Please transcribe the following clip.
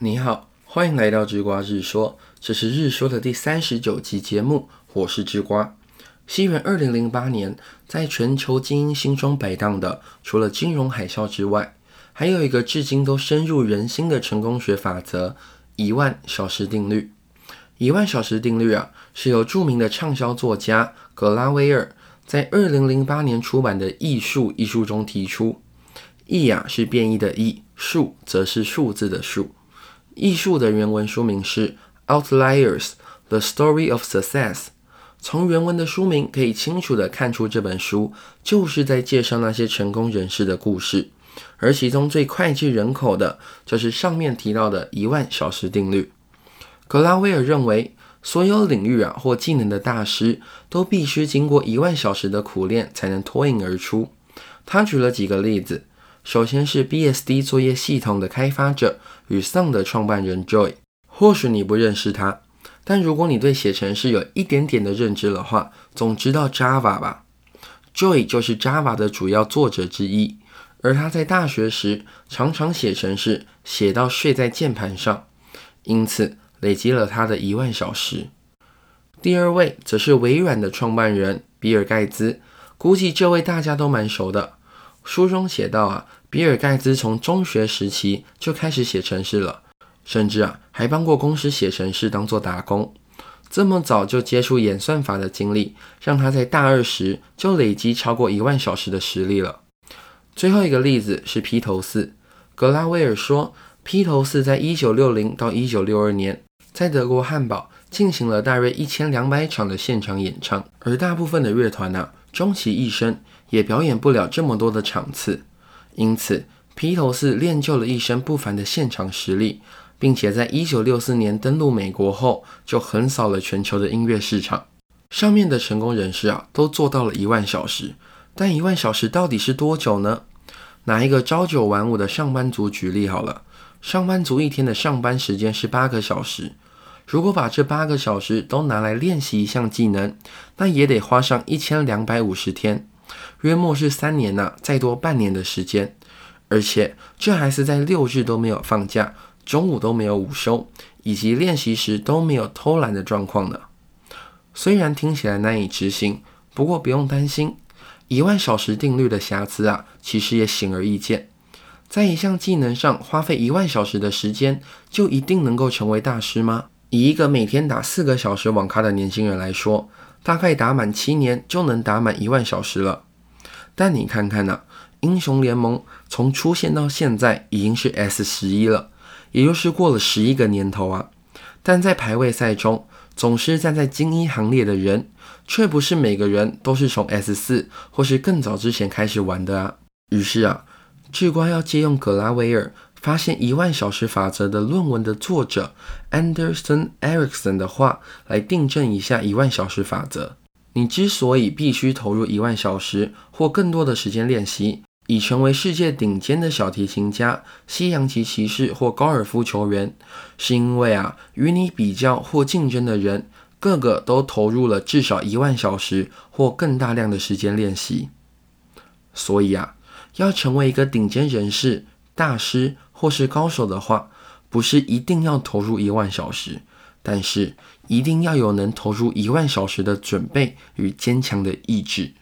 你好，欢迎来到智瓜日说，这是日说的第三十九集节目，我是智瓜。西元二零零八年，在全球精英心中摆荡的，除了金融海啸之外，还有一个至今都深入人心的成功学法则——一万小时定律。一万小时定律啊，是由著名的畅销作家格拉威尔在二零零八年出版的《艺术》一书中提出。艺啊是变异的艺，数则是数字的数。艺术的原文书名是《Outliers: The Story of Success》。从原文的书名可以清楚地看出，这本书就是在介绍那些成功人士的故事。而其中最脍炙人口的，就是上面提到的一万小时定律。格拉威尔认为，所有领域啊或技能的大师，都必须经过一万小时的苦练，才能脱颖而出。他举了几个例子。首先是 BSD 作业系统的开发者与 Sun 的创办人 Joy，或许你不认识他，但如果你对写程式有一点点的认知的话，总知道 Java 吧？Joy 就是 Java 的主要作者之一，而他在大学时常常写程式，写到睡在键盘上，因此累积了他的一万小时。第二位则是微软的创办人比尔盖茨，估计这位大家都蛮熟的。书中写道啊，比尔盖茨从中学时期就开始写程式了，甚至啊还帮过公司写程式当做打工。这么早就接触演算法的经历，让他在大二时就累积超过一万小时的实力了。最后一个例子是披头士，格拉威尔说，披头士在一九六零到一九六二年在德国汉堡进行了大约一千两百场的现场演唱，而大部分的乐团呢，终其一生。也表演不了这么多的场次，因此披头士练就了一身不凡的现场实力，并且在一九六四年登陆美国后，就横扫了全球的音乐市场。上面的成功人士啊，都做到了一万小时，但一万小时到底是多久呢？拿一个朝九晚五的上班族举例好了，上班族一天的上班时间是八个小时，如果把这八个小时都拿来练习一项技能，那也得花上一千两百五十天。约莫是三年呐，再多半年的时间，而且这还是在六日都没有放假，中午都没有午休，以及练习时都没有偷懒的状况呢。虽然听起来难以执行，不过不用担心，一万小时定律的瑕疵啊，其实也显而易见。在一项技能上花费一万小时的时间，就一定能够成为大师吗？以一个每天打四个小时网咖的年轻人来说，大概打满七年就能打满一万小时了。但你看看呐，英雄联盟从出现到现在已经是 S 十一了，也就是过了十一个年头啊。但在排位赛中，总是站在精英行列的人，却不是每个人都是从 S 四或是更早之前开始玩的啊。于是啊，智瓜要借用格拉维尔发现一万小时法则的论文的作者 Anderson Erickson 的话来订正一下一万小时法则。你之所以必须投入一万小时或更多的时间练习，以成为世界顶尖的小提琴家、西洋棋骑士或高尔夫球员，是因为啊，与你比较或竞争的人，个个都投入了至少一万小时或更大量的时间练习。所以啊，要成为一个顶尖人士、大师或是高手的话，不是一定要投入一万小时。但是一定要有能投入一万小时的准备与坚强的意志。